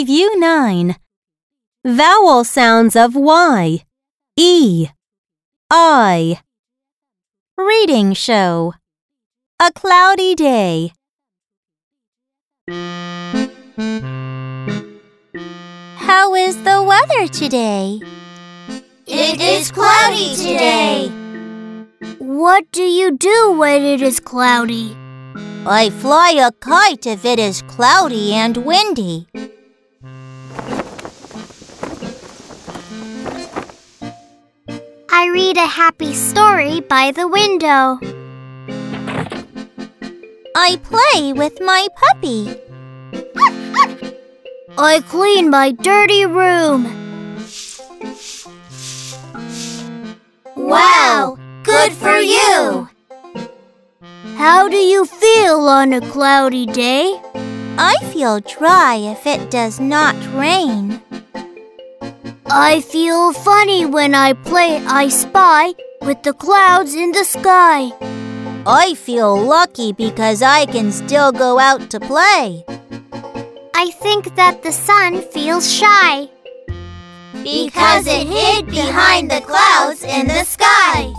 Review 9. Vowel sounds of Y, E, I. Reading show. A cloudy day. How is the weather today? It is cloudy today. What do you do when it is cloudy? I fly a kite if it is cloudy and windy. I read a happy story by the window. I play with my puppy. I clean my dirty room. Wow, good for you. How do you feel on a cloudy day? I feel dry if it does not rain. I feel funny when I play I spy with the clouds in the sky. I feel lucky because I can still go out to play. I think that the sun feels shy. Because it hid behind the clouds in the sky.